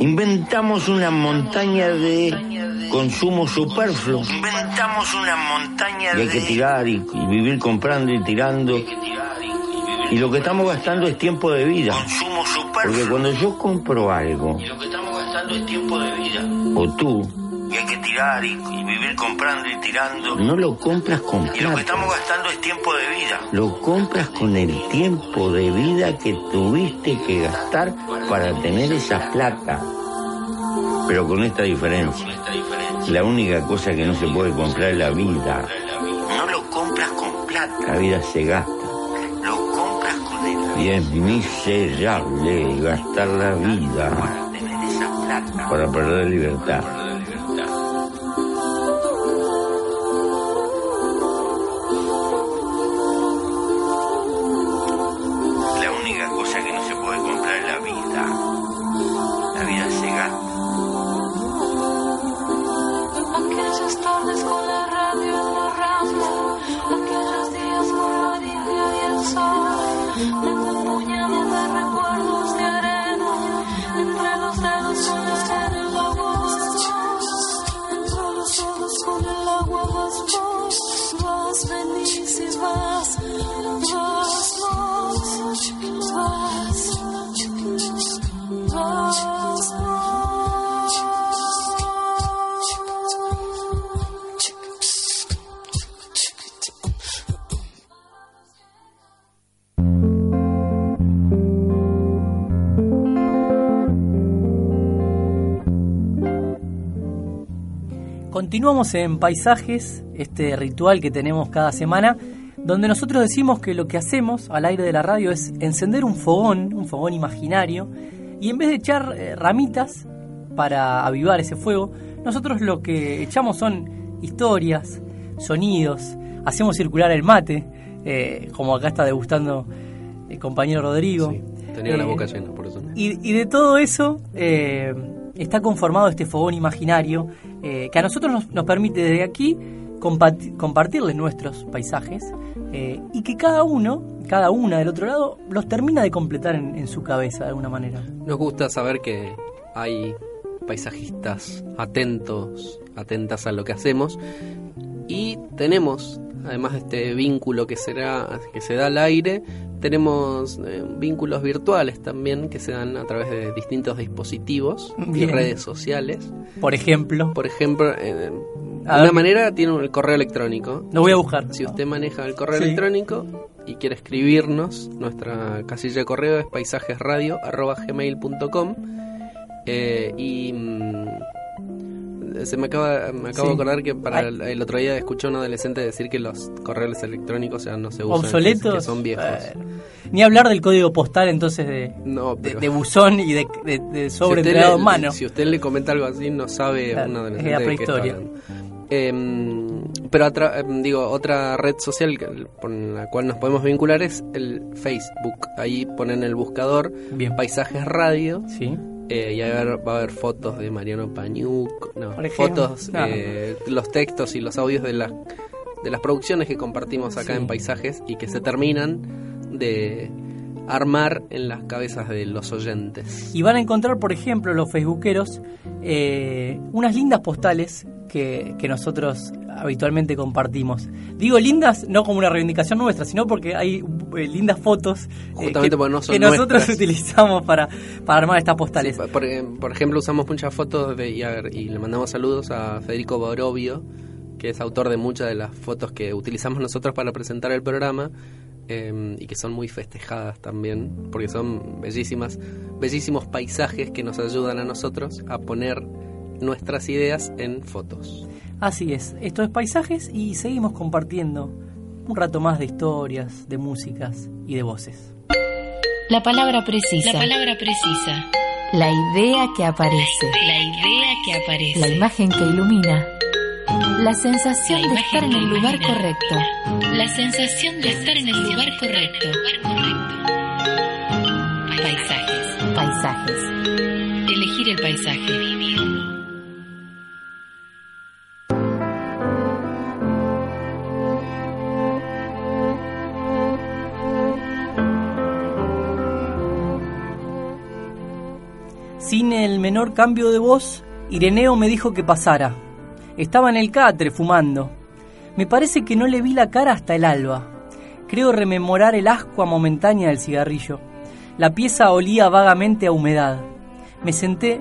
Inventamos una montaña de consumo superfluo. Inventamos una montaña de... Y hay que tirar y, y vivir comprando y tirando. Y lo que estamos gastando es tiempo de vida. Consumo superfluo. Porque cuando yo compro algo... Y lo que estamos gastando es tiempo de vida. O tú... Y hay que tirar y, y vivir comprando y tirando. No lo compras con plata. Y lo que estamos gastando es tiempo de vida. Lo compras con el tiempo de vida que tuviste que gastar para tener esa plata. Pero con esta diferencia. La única cosa que no se puede comprar es la vida. No lo compras con plata. La vida se gasta. Lo compras con el Y es miserable gastar la vida. Para perder libertad. Continuamos en Paisajes, este ritual que tenemos cada semana, donde nosotros decimos que lo que hacemos al aire de la radio es encender un fogón, un fogón imaginario, y en vez de echar eh, ramitas para avivar ese fuego, nosotros lo que echamos son historias, sonidos, hacemos circular el mate, eh, como acá está degustando el compañero Rodrigo. Sí, tenía la Eh, boca llena, por eso. y, y de todo eso eh, está conformado este fogón imaginario eh, que a nosotros nos, permite desde aquí comparti- compartirles nuestros paisajes eh, y que cada uno, cada una del otro lado, los termina de completar en, en su cabeza de alguna manera. Nos gusta saber que hay paisajistas atentos, atentas a lo que hacemos y tenemos, además de este vínculo que será que se da al aire, tenemos eh, vínculos virtuales también que se dan a través de distintos dispositivos y redes sociales. Por ejemplo, Por ejemplo, eh, de una manera tiene el correo electrónico. lo voy a buscar. Si usted maneja el correo Sí. electrónico y quiere escribirnos, nuestra casilla de correo es paisajesradio.gmail.com eh, y mm, se me acaba, me acabo Sí. de acordar que para el, el otro día escuché a un adolescente decir que los correos electrónicos ya no se usan, Obsoletos. que son viejos. Ni hablar del código postal entonces de, no, de, buzón y de, de, de si sobre le- en mano. Si usted le comenta algo así, no sabe Claro, un es adolescente la de qué está prehistoria. Em, pero atra- em, digo, otra red social con la cual nos podemos vincular es el Facebook. Ahí ponen el buscador Bien. Paisajes Radio Sí. Eh, y haber, va a haber fotos de Mariano Pañuc, no, ejemplo, fotos, claro. eh, los textos y los audios de las de las producciones que compartimos acá Sí. en Paisajes y que se terminan de armar en las cabezas de los oyentes. Y van a encontrar, por ejemplo, los facebookeros, eh, unas lindas postales que, que nosotros habitualmente compartimos. Digo lindas no como una reivindicación nuestra, sino porque hay eh, lindas fotos eh, que, no nosotros utilizamos para, para armar estas postales. Sí, por, eh, por ejemplo, usamos muchas fotos de, y, a ver, y le mandamos saludos a Federico Borovio, que es autor de muchas de las fotos que utilizamos nosotros para presentar el programa eh, y que son muy festejadas también, porque son bellísimas, bellísimos paisajes que nos ayudan a nosotros a poner nuestras ideas en fotos. Así es, esto es Paisajes y seguimos compartiendo un rato más de historias, de músicas y de voces. La palabra precisa. La palabra precisa. La idea que aparece. La idea que aparece. La imagen que ilumina. La sensación La de estar en el lugar ilumina. correcto. La sensación de estar en el lugar correcto. Paisajes. Paisajes. Elegir el paisaje. Sin el menor cambio de voz, Ireneo me dijo que pasara. Estaba en el catre fumando. Me parece que no le vi la cara hasta el alba. Creo rememorar el ascua momentánea del cigarrillo. La pieza olía vagamente a humedad. Me senté,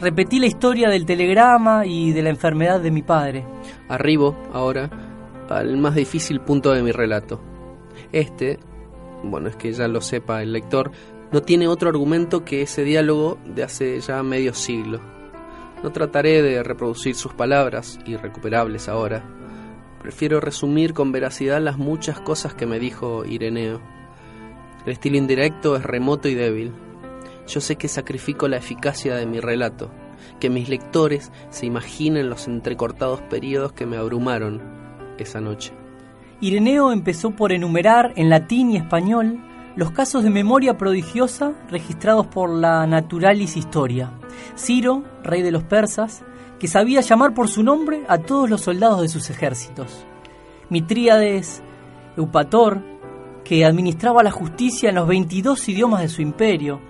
repetí la historia del telegrama y de la enfermedad de mi padre. Arribo, ahora, al más difícil punto de mi relato. Este, bueno, es que ya lo sepa el lector, no tiene otro argumento que ese diálogo de hace ya medio siglo. No trataré de reproducir sus palabras, irrecuperables ahora. Prefiero resumir con veracidad las muchas cosas que me dijo Ireneo. El estilo indirecto es remoto y débil. Yo sé que sacrifico la eficacia de mi relato, que mis lectores se imaginen los entrecortados periodos que me abrumaron esa noche. Ireneo empezó por enumerar en latín y español los casos de memoria prodigiosa registrados por la Naturalis Historia. Ciro, rey de los persas, que sabía llamar por su nombre a todos los soldados de sus ejércitos. Mitríades, Eupator, que administraba la justicia en los 22 idiomas de su imperio.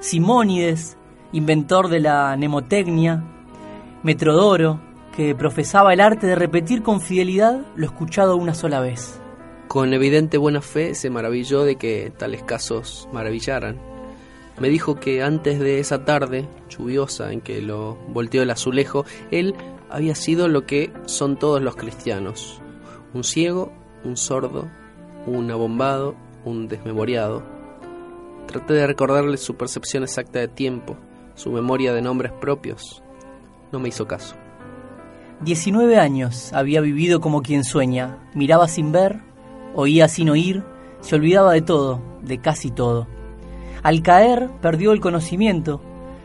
Simónides, inventor de la mnemotecnia. Metrodoro, que profesaba el arte de repetir con fidelidad lo escuchado una sola vez. Con evidente buena fe se maravilló de que tales casos maravillaran. Me dijo que antes de esa tarde lluviosa en que lo volteó el azulejo, él había sido lo que son todos los cristianos. Un ciego, un sordo, un abombado, un desmemoriado. Traté de recordarle su percepción exacta de tiempo, su memoria de nombres propios. No me hizo caso. 19 años había vivido como quien sueña, miraba sin ver, oía sin oír, se olvidaba de todo, de casi todo. Al caer perdió el conocimiento,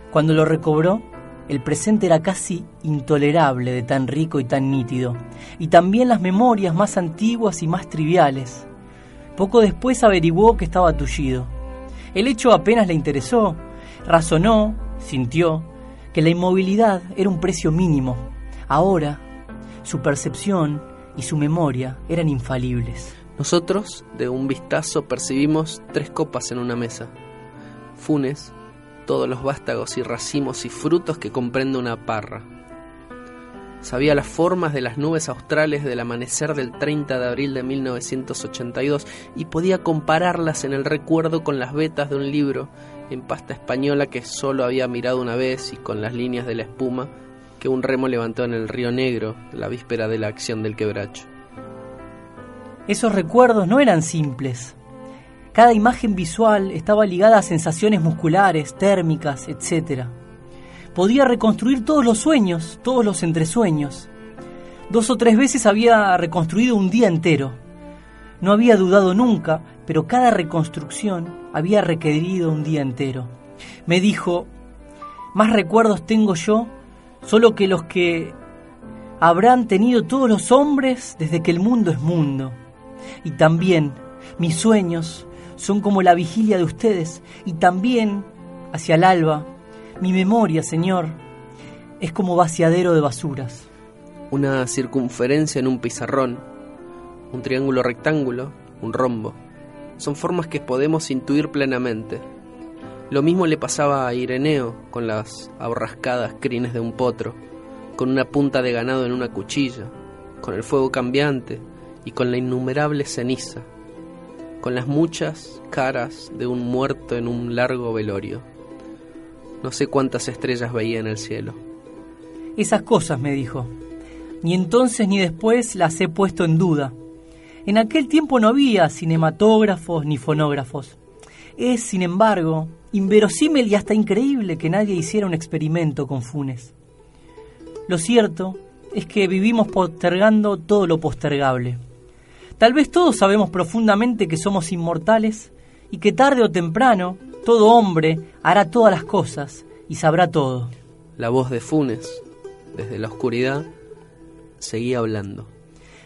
cuando lo recobró, el presente era casi intolerable de tan rico y tan nítido, y también las memorias más antiguas y más triviales. Poco después averiguó que estaba tullido. El hecho apenas le interesó, razonó, sintió, que la inmovilidad era un precio mínimo. Ahora, su percepción y su memoria eran infalibles. Nosotros, de un vistazo, percibimos tres copas en una mesa. Funes, todos los vástagos y racimos y frutos que comprende una parra. Sabía las formas de las nubes australes del amanecer del 30 de abril de 1982 y podía compararlas en el recuerdo con las vetas de un libro en pasta española que solo había mirado una vez y con las líneas de la espuma que un remo levantó en el río Negro la víspera de la acción del quebracho. Esos recuerdos no eran simples. Cada imagen visual estaba ligada a sensaciones musculares, térmicas, etc. Podía reconstruir todos los sueños, todos los entresueños. Dos o tres veces había reconstruido un día entero. No había dudado nunca, pero cada reconstrucción había requerido un día entero. Me dijo, más recuerdos tengo yo solo que los que habrán tenido todos los hombres desde que el mundo es mundo. Y también mis sueños son como la vigilia de ustedes y también, hacia el alba, mi memoria, Señor, es como vaciadero de basuras. Una circunferencia en un pizarrón, un triángulo rectángulo, un rombo, son formas que podemos intuir plenamente. Lo mismo le pasaba a Ireneo con las aborrascadas crines de un potro, con una punta de ganado en una cuchilla, con el fuego cambiante y con la innumerable ceniza, con las muchas caras de un muerto en un largo velorio. No sé cuántas estrellas veía en el cielo. Esas cosas, me dijo. Ni entonces ni después las he puesto en duda. En aquel tiempo no había cinematógrafos ni fonógrafos. Es, sin embargo, inverosímil y hasta increíble que nadie hiciera un experimento con Funes. Lo cierto es que vivimos postergando todo lo postergable. Tal vez todos sabemos profundamente que somos inmortales y que tarde o temprano todo hombre hará todas las cosas y sabrá todo. La voz de Funes, desde la oscuridad, seguía hablando.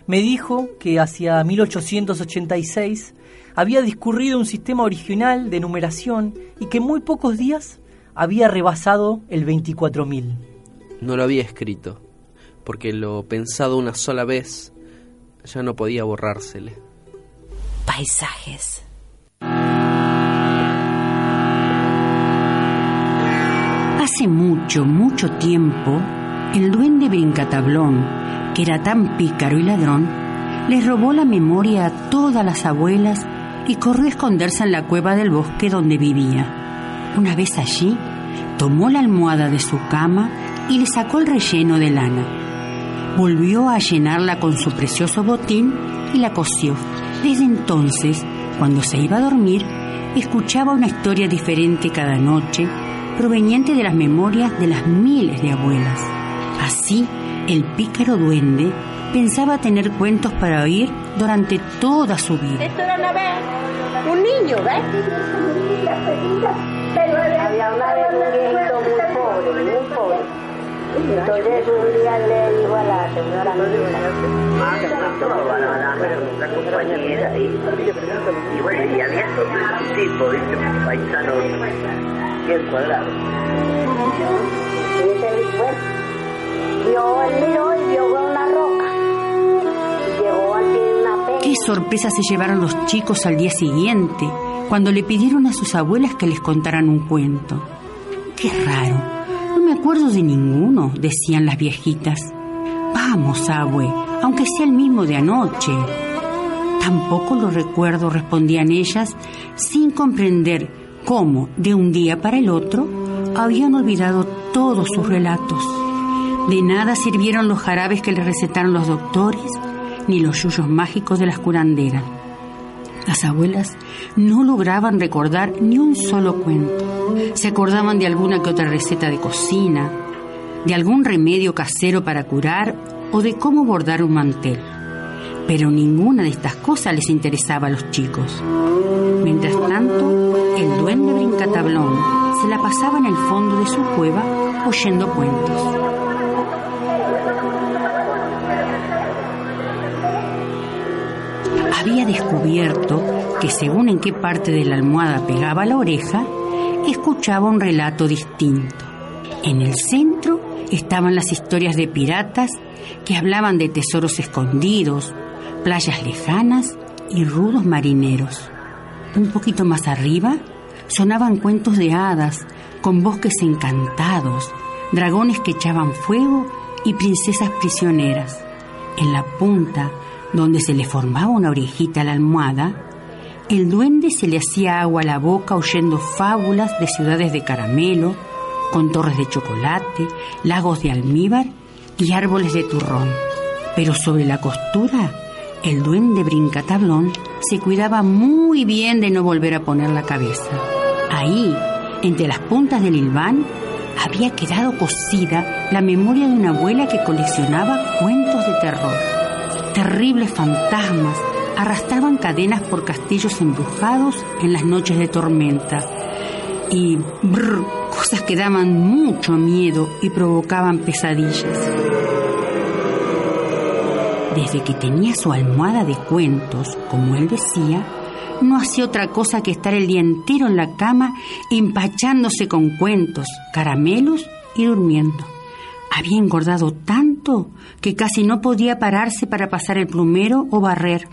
Me dijo que hacia 1886 había discurrido un sistema original de numeración y que en muy pocos días había rebasado el 24.000. No lo había escrito, porque lo pensado una sola vez ya no podía borrársele. Paisajes. Hace mucho, mucho tiempo, el duende Brincatablón, que era tan pícaro y ladrón, les robó la memoria a todas las abuelas y corrió a esconderse en la cueva del bosque donde vivía. Una vez allí, tomó la almohada de su cama y le sacó el relleno de lana. Volvió a llenarla con su precioso botín y la cosió. Desde entonces, cuando se iba a dormir, escuchaba una historia diferente cada noche, proveniente de las memorias de las miles de abuelas. Así, el pícaro duende pensaba tener cuentos para oír durante toda su vida. Esto era una vez un niño, ¿ves? Había una vez un muy pobre, muy pobre. Entonces un día le a la señora peña. Qué sorpresa se llevaron los chicos al día siguiente, cuando le pidieron a sus abuelas que les contaran un cuento. Qué raro, me acuerdo de ninguno, decían las viejitas. Vamos, abue, aunque sea el mismo de anoche. Tampoco lo recuerdo, respondían ellas, sin comprender cómo, de un día para el otro, habían olvidado todos sus relatos. De nada sirvieron los jarabes que les recetaron los doctores, ni los yuyos mágicos de las curanderas. Las abuelas no lograban recordar ni un solo cuento. Se acordaban de alguna que otra receta de cocina, de algún remedio casero para curar o de cómo bordar un mantel. Pero ninguna de estas cosas les interesaba a los chicos. Mientras tanto, el duende brincatablón se la pasaba en el fondo de su cueva oyendo cuentos. Había descubierto que según en qué parte de la almohada pegaba la oreja, escuchaba un relato distinto. En el centro estaban las historias de piratas que hablaban de tesoros escondidos, playas lejanas y rudos marineros. Un poquito más arriba sonaban cuentos de hadas con bosques encantados, dragones que echaban fuego y princesas prisioneras. En la punta donde se le formaba una orejita a la almohada, el duende se le hacía agua a la boca oyendo fábulas de ciudades de caramelo, con torres de chocolate, lagos de almíbar y árboles de turrón. Pero sobre la costura, el duende brincatablón se cuidaba muy bien de no volver a poner la cabeza. Ahí, entre las puntas del hilván, había quedado cosida la memoria de una abuela que coleccionaba cuentos de terror terribles fantasmas arrastraban cadenas por castillos embrujados en las noches de tormenta. Y brr, cosas que daban mucho miedo y provocaban pesadillas. Desde que tenía su almohada de cuentos, como él decía, no hacía otra cosa que estar el día entero en la cama empachándose con cuentos, caramelos y durmiendo. Había engordado tanto que casi no podía pararse para pasar el plumero o barrer.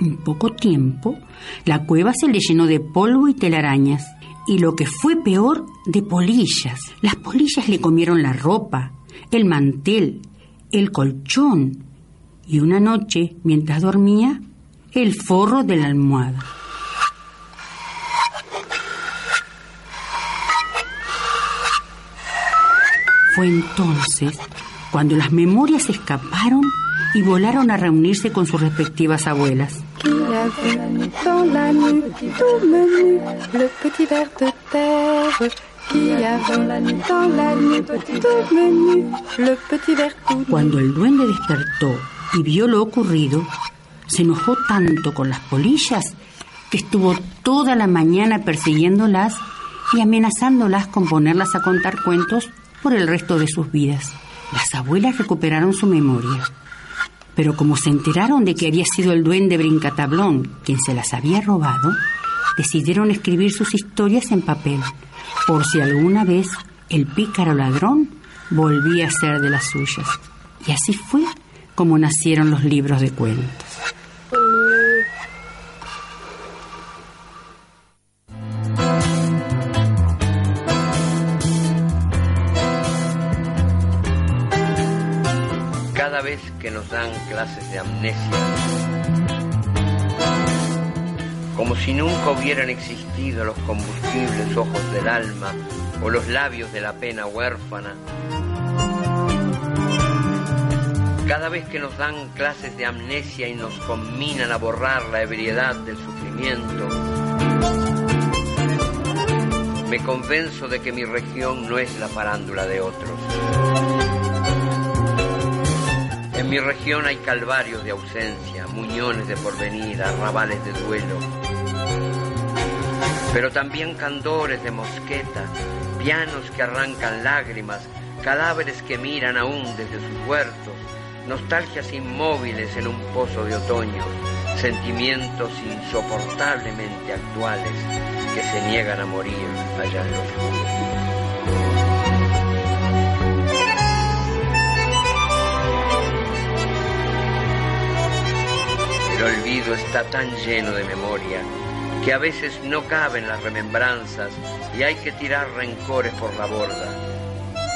En poco tiempo, la cueva se le llenó de polvo y telarañas. Y lo que fue peor, de polillas. Las polillas le comieron la ropa, el mantel, el colchón. Y una noche, mientras dormía, el forro de la almohada. Fue entonces cuando las memorias escaparon y volaron a reunirse con sus respectivas abuelas. Cuando el duende despertó y vio lo ocurrido, se enojó tanto con las polillas que estuvo toda la mañana persiguiéndolas y amenazándolas con ponerlas a contar cuentos por el resto de sus vidas. Las abuelas recuperaron su memoria, pero como se enteraron de que había sido el duende Brincatablón quien se las había robado, decidieron escribir sus historias en papel, por si alguna vez el pícaro ladrón volvía a ser de las suyas. Y así fue como nacieron los libros de cuentos. Dan clases de amnesia, como si nunca hubieran existido los combustibles ojos del alma o los labios de la pena huérfana, cada vez que nos dan clases de amnesia y nos combinan a borrar la ebriedad del sufrimiento, me convenzo de que mi región no es la farándula de otros. En mi región hay calvarios de ausencia, muñones de porvenir, arrabales de duelo, pero también candores de mosqueta, pianos que arrancan lágrimas, cadáveres que miran aún desde sus huertos, nostalgias inmóviles en un pozo de otoño, sentimientos insoportablemente actuales que se niegan a morir allá en lo oscuro. Olvido está tan lleno de memoria que a veces no caben las remembranzas y hay que tirar rencores por la borda.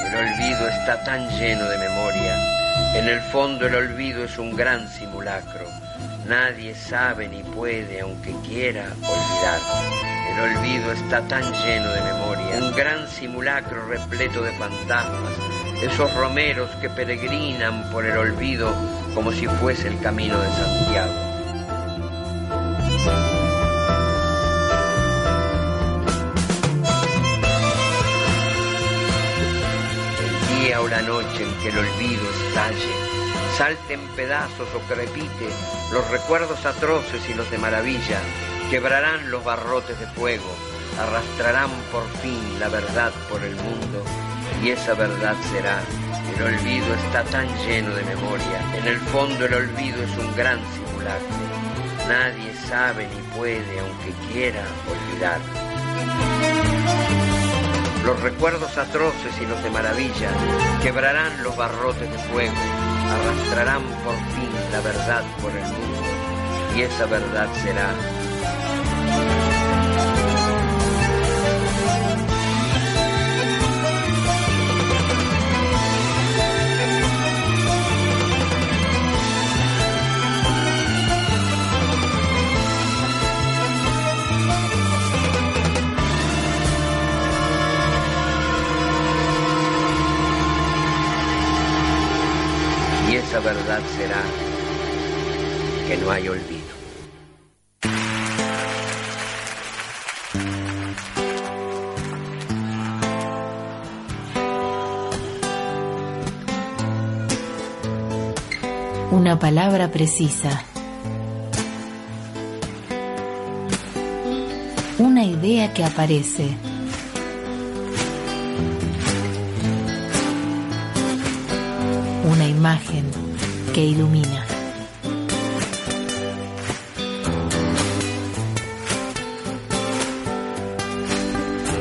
El olvido está tan lleno de memoria. En el fondo el olvido es un gran simulacro. Nadie sabe ni puede, aunque quiera, olvidar. El olvido está tan lleno de memoria. Un gran simulacro repleto de fantasmas. Esos romeros que peregrinan por el olvido como si fuese el camino de Santiago. La noche en que el olvido estalle, salte en pedazos o crepite los recuerdos atroces y los de maravilla, quebrarán los barrotes de fuego, arrastrarán por fin la verdad por el mundo y esa verdad será. El olvido está tan lleno de memoria, en el fondo el olvido es un gran simulacro. Nadie sabe ni puede, aunque quiera, olvidar. Los recuerdos atroces y los de maravilla quebrarán los barrotes de fuego, arrastrarán por fin la verdad por el mundo y esa verdad será. Será que no hay olvido. Una palabra precisa. Una idea que aparece. Una imagen que ilumina.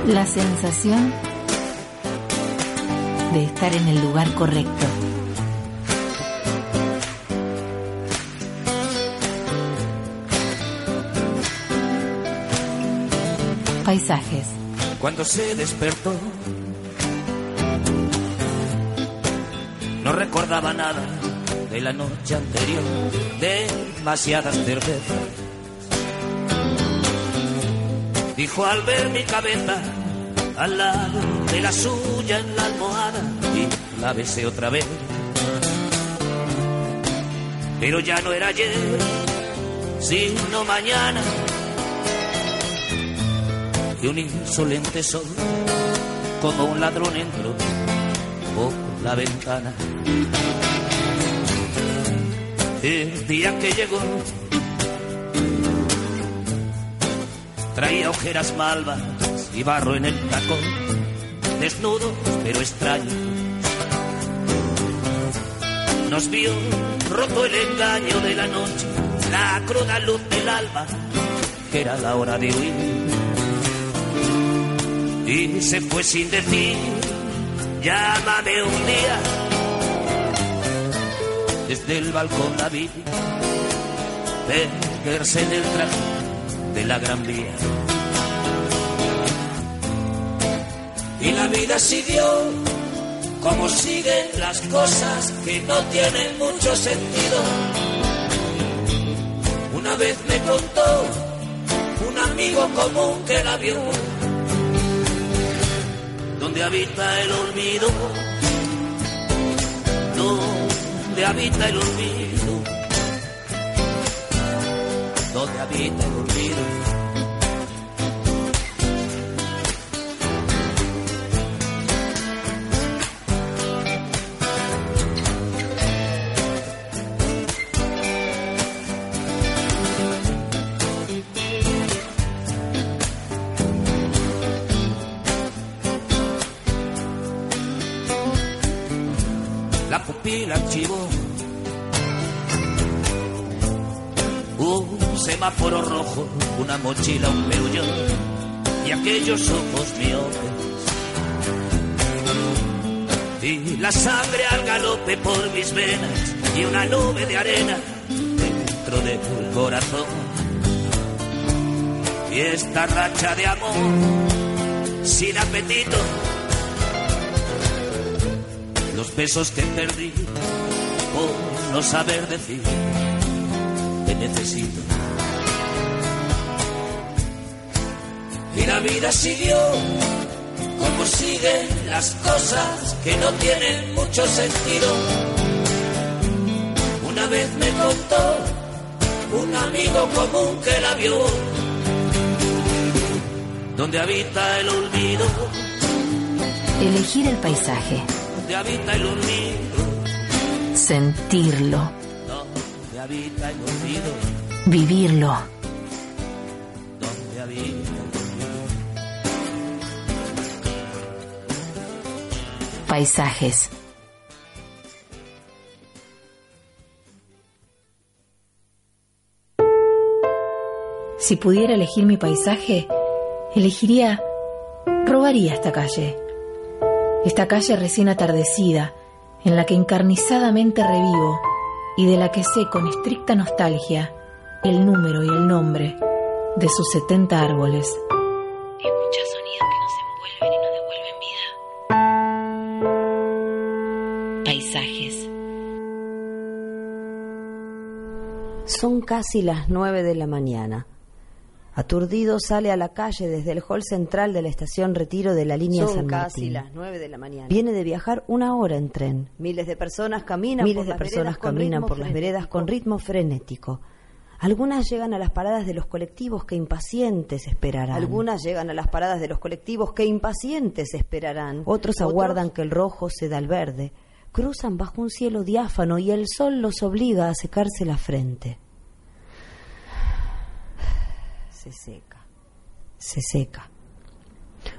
La sensación de estar en el lugar correcto. Paisajes. Cuando se despertó, no recordaba nada de la noche anterior, demasiadas cervezas. Dijo al ver mi cabeza al lado de la suya en la almohada y la besé otra vez. Pero ya no era ayer, sino mañana y un insolente sol, como un ladrón entró por la ventana. El día que llegó, traía ojeras malvas y barro en el tacón, desnudo pero extraño. Nos vio roto el engaño de la noche, la cruda luz del alba, que era la hora de huir. Y se fue sin decir, llámame un día. Desde el balcón la vi perderse en el traje de la gran vía. Y la vida siguió como siguen las cosas que no tienen mucho sentido. Una vez me contó un amigo común que la vio, donde habita el olvido, donde habita el olvido, donde habita el olvido. Semáforo rojo, una mochila, un peullo y aquellos ojos miopes. Y la sangre al galope por mis venas y una nube de arena dentro del corazón. Y esta racha de amor sin apetito los besos que perdí por no saber decir que necesito. La vida siguió como siguen las cosas que no tienen mucho sentido. Una vez me contó un amigo común que la vio, donde habita el olvido, Elegir el paisaje. donde habita el olvido. Sentirlo. donde habita el olvido, Vivirlo. donde habita el olvido. Si pudiera elegir mi paisaje, elegiría, robaría esta calle. Esta calle recién atardecida, en la que encarnizadamente revivo y de la que sé con estricta nostalgia el número y el nombre de sus 70 árboles. Sonidos Son casi las nueve de la mañana. Aturdido sale a la calle desde el hall central de la estación Retiro de la línea Son San casi Martín. las nueve de la mañana. Viene de viajar una hora en tren. Miles de personas caminan Miles por de las personas veredas con caminan ritmo por las veredas con ritmo frenético. Algunas llegan a las paradas de los colectivos que impacientes esperarán. Algunas llegan a las paradas de los colectivos que impacientes esperarán. Otros aguardan que el rojo ceda al verde. Cruzan bajo un cielo diáfano y el sol los obliga a secarse la frente. Se seca, se seca.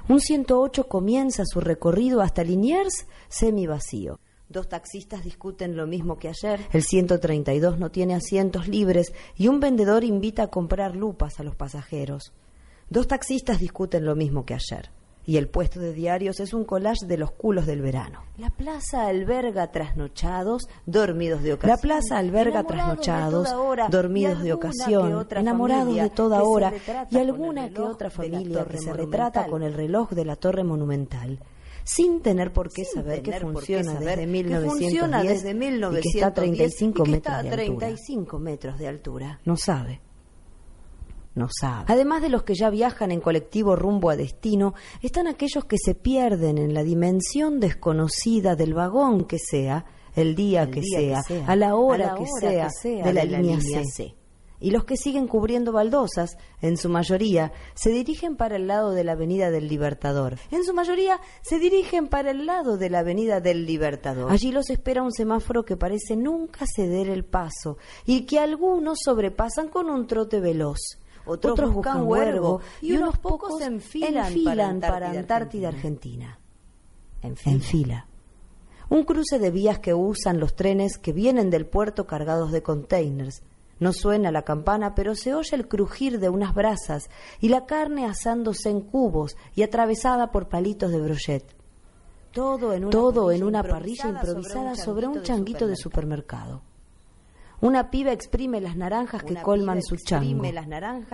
Un 108 comienza su recorrido hasta Liniers semivacío. Dos taxistas discuten lo mismo que ayer. El 132 no tiene asientos libres y un vendedor invita a comprar lupas a los pasajeros. Dos taxistas discuten lo mismo que ayer. Y el puesto de diarios es un collage de los culos del verano. La plaza alberga trasnochados, dormidos de ocasión. La plaza alberga de trasnochados, dormidos de ocasión, que otra enamorados familia de toda que se hora retrata y con el alguna que reloj otra de la familia torre que se monumental. retrata con el reloj de la torre monumental, sin tener por qué Sin saber que funciona saber desde que 1910 funciona desde y que 1910 está a 35 y que metros está a de altura. 35 metros de altura. No sabe. No sabe. Además de los que ya viajan en colectivo rumbo a destino, están aquellos que se pierden en la dimensión desconocida del vagón que sea, el día, El que, día sea, que sea, a la hora, a la que, hora sea, que sea de la, de la línea, línea C. C. y los que siguen cubriendo baldosas, en su mayoría, se dirigen para el lado de la Avenida del Libertador. En su mayoría se dirigen para el lado de la Avenida del Libertador. Allí los espera un semáforo que parece nunca ceder el paso y que algunos sobrepasan con un trote veloz. Otros, buscan huergo y unos pocos enfilan, para Antártida, Argentina. En fila. Un cruce de vías que usan los trenes que vienen del puerto cargados de containers. No suena la campana, pero se oye el crujir de unas brasas y la carne asándose en cubos y atravesada por palitos de brochet. Todo en una, Todo parrilla, en una parrilla improvisada sobre un changuito de supermercado. Una piba exprime las naranjas que colman su chango.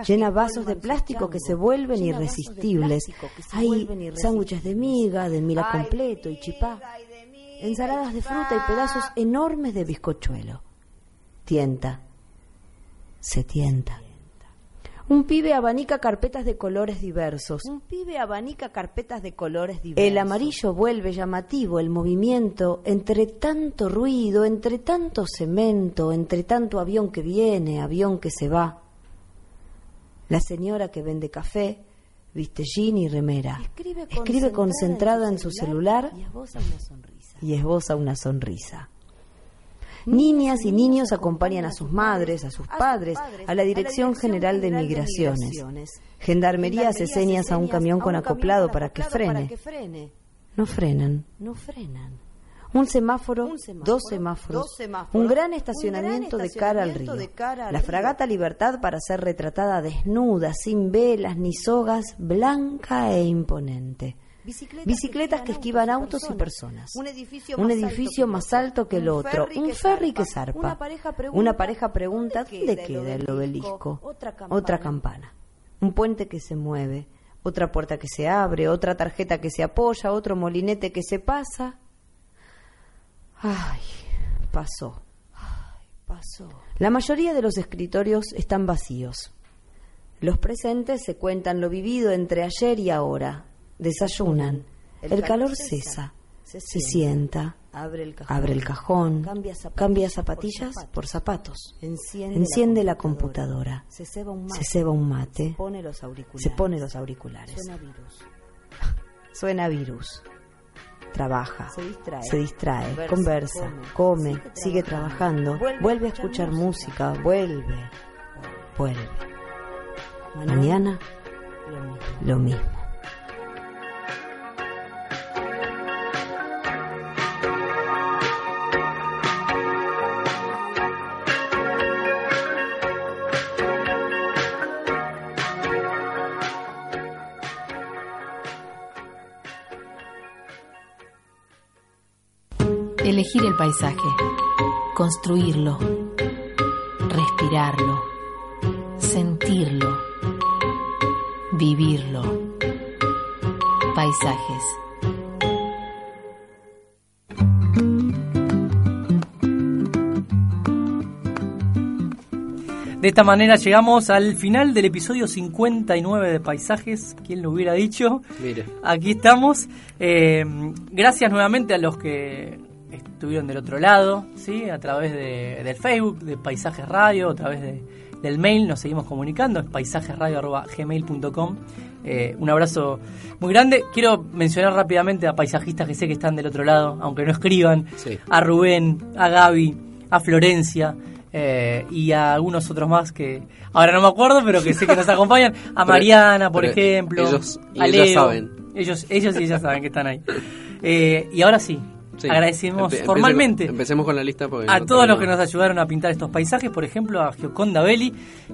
Llena vasos de plástico que se vuelven irresistibles. Hay sándwiches de miga, de mila completo y chipá. Ensaladas de fruta y pedazos enormes de bizcochuelo. Tienta. Se tienta. Un pibe abanica carpetas de colores diversos. Un pibe abanica carpetas de colores diversos. El amarillo vuelve llamativo el movimiento entre tanto ruido, entre tanto cemento, entre tanto avión que viene, avión que se va. La señora que vende café viste jean y remera. Escribe, concentrada en su celular, y esboza una sonrisa. Y esboza una sonrisa. Niñas y niños acompañan a sus madres, a sus padres, a la Dirección General de Migraciones. Gendarmería hace señas a un camión con acoplado para que frene. No frenan. No frenan. Un semáforo, dos, semáforos, un gran estacionamiento, de cara al río. la fragata Libertad para ser retratada desnuda, sin velas ni sogas, blanca e imponente. Bicicletas, que esquivan autos y personas. Un edificio, más, alto que el otro. Un ferry que zarpa. Una pareja pregunta, ¿dónde queda el obelisco? Otra campana. Un puente que se mueve. Otra puerta que se abre. Otra tarjeta que se apoya. Otro molinete que se pasa. Ay, pasó. pasó. La mayoría de los escritorios están vacíos. Los presentes se cuentan lo vivido entre ayer y ahora, desayunan, el, calor cesa, se, sienta, abre el cajón, cambia, zapatillas por zapatos, enciende, la, computadora, se ceba un mate, se, pone los auriculares, Suena virus. Suena virus. Trabaja, se distrae, conversa, come, sigue, trabajando, vuelve, a escuchar música, vuelve, vuelve. Mañana, Lo mismo. Paisaje, construirlo, respirarlo, sentirlo, vivirlo. Paisajes. De esta manera llegamos al final del episodio 59 de Paisajes. ¿Quién lo hubiera dicho? Mire. Aquí estamos. Eh, gracias nuevamente a los que estuvieron del otro lado, ¿sí? a través de, del Facebook, de Paisajes Radio, a través de, del mail, nos seguimos comunicando, es paisajesradio.gmail.com. Eh, un abrazo muy grande. Quiero mencionar rápidamente a paisajistas que sé que están del otro lado, aunque no escriban, a Rubén, a Gaby, a Florencia. Eh, y a algunos otros más que ahora no me acuerdo, pero que sé que nos acompañan. A Mariana, por ejemplo. Ellos, a Leo. saben. Ellos, ellos y ellas saben que están ahí. Eh, y ahora sí, Agradecemos formalmente empecemos con la lista a todos los que nos ayudaron a pintar estos paisajes, por ejemplo a Gioconda Belli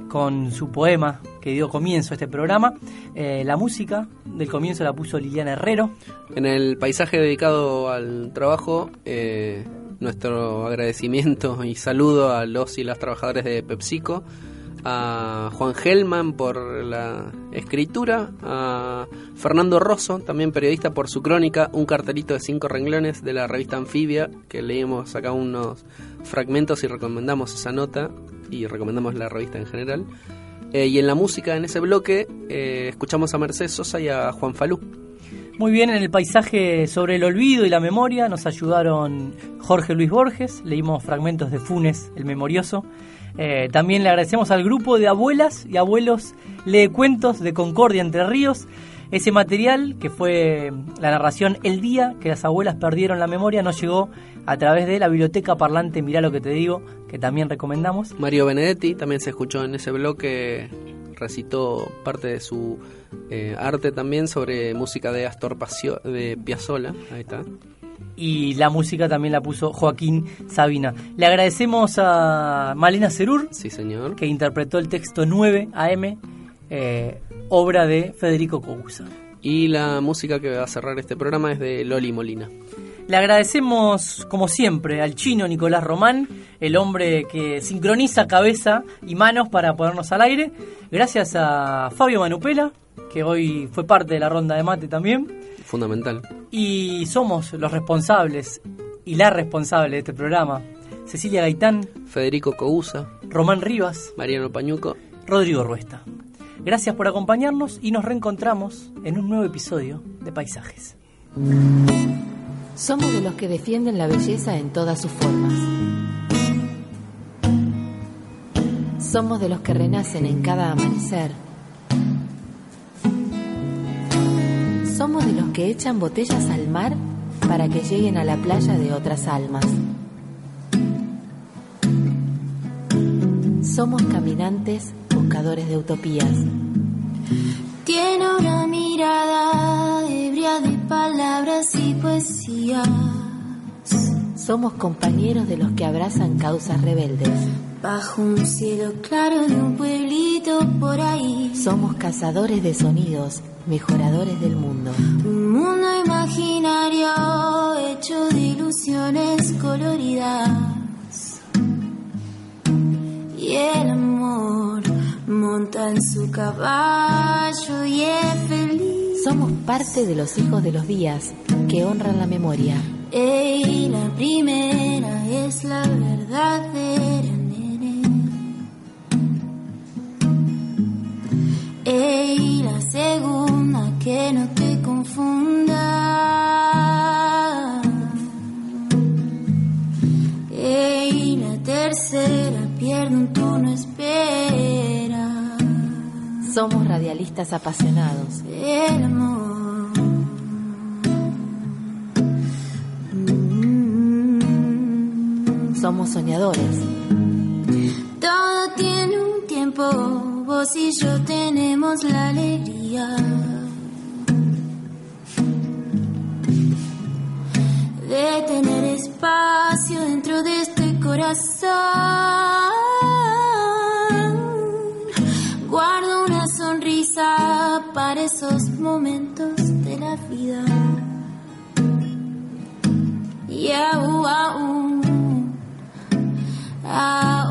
con su poema que dio comienzo a este programa. Eh, la música del comienzo la puso Liliana Herrero. En el paisaje dedicado al trabajo, eh, nuestro agradecimiento y saludo a los y las trabajadores de PepsiCo a Juan Gelman por la escritura, a Fernando Rosso, también periodista por su crónica, un cartelito de cinco renglones de la revista Anfibia, que leímos acá unos fragmentos y recomendamos esa nota y recomendamos la revista en general. Eh, y en la música, en ese bloque, eh, escuchamos a Mercedes Sosa y a Juan Falú. Muy bien, en el paisaje sobre el olvido y la memoria nos ayudaron Jorge Luis Borges, leímos fragmentos de Funes, el memorioso. Eh, también le agradecemos al grupo de abuelas y abuelos Lee Cuentos de Concordia Entre Ríos. Ese material, que fue la narración El día que las abuelas perdieron la memoria, nos llegó a través de la biblioteca parlante Mirá lo que te digo, que también recomendamos. Mario Benedetti también se escuchó en ese bloque, recitó parte de su eh, arte también sobre música de Astor Pasio, de Piazzolla, ahí está. Y la música también la puso Joaquín Sabina. Le agradecemos a Malena Cerur, sí, señor. que interpretó el texto 9 AM, eh, obra de Federico Cousa. Y la música que va a cerrar este programa es de Loli Molina. Le agradecemos, como siempre, al chino Nicolás Román, el hombre que sincroniza cabeza y manos para ponernos al aire. Gracias a Fabio Manupela, que hoy fue parte de la ronda de mate también. Fundamental. Y somos los responsables y la responsable de este programa. Cecilia Gaitán, Federico Cousa, Román Rivas, Mariano Pañuco, Rodrigo Ruesta. Gracias por acompañarnos y nos reencontramos en un nuevo episodio de Paisajes. Somos de los que defienden la belleza en todas sus formas. Somos de los que renacen en cada amanecer. Somos de los que echan botellas al mar para que lleguen a la playa de otras almas. Somos caminantes buscadores de utopías. Tiene una mirada ebria de palabras y poesías. Somos compañeros de los que abrazan causas rebeldes. Bajo un cielo claro de un pueblito por ahí. Somos cazadores de sonidos, mejoradores del mundo. Un mundo imaginario hecho de ilusiones coloridas. Y el amor monta en su caballo y es feliz. Somos parte de los hijos de los días que honran la memoria. Ey, la primera es la verdadera, Ey, la segunda que no te confunda. Ey, la tercera pierde un turno, espera. Somos radialistas apasionados. El amor. Somos soñadores. Todo tiene un tiempo, vos y yo tenemos la alegría de tener espacio dentro de este corazón. Guardo una sonrisa para esos momentos de la vida. Y aún, aún, aún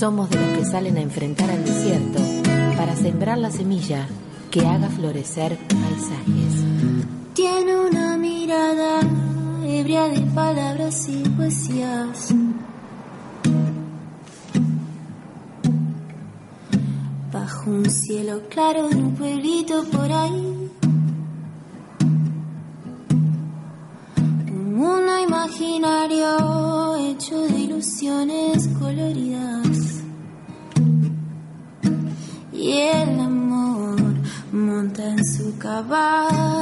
Somos de los que salen a enfrentar al desierto para sembrar la semilla que haga florecer paisajes. Tiene una mirada ebria de palabras y poesías. Bajo un cielo claro de un pueblito por ahí. Amor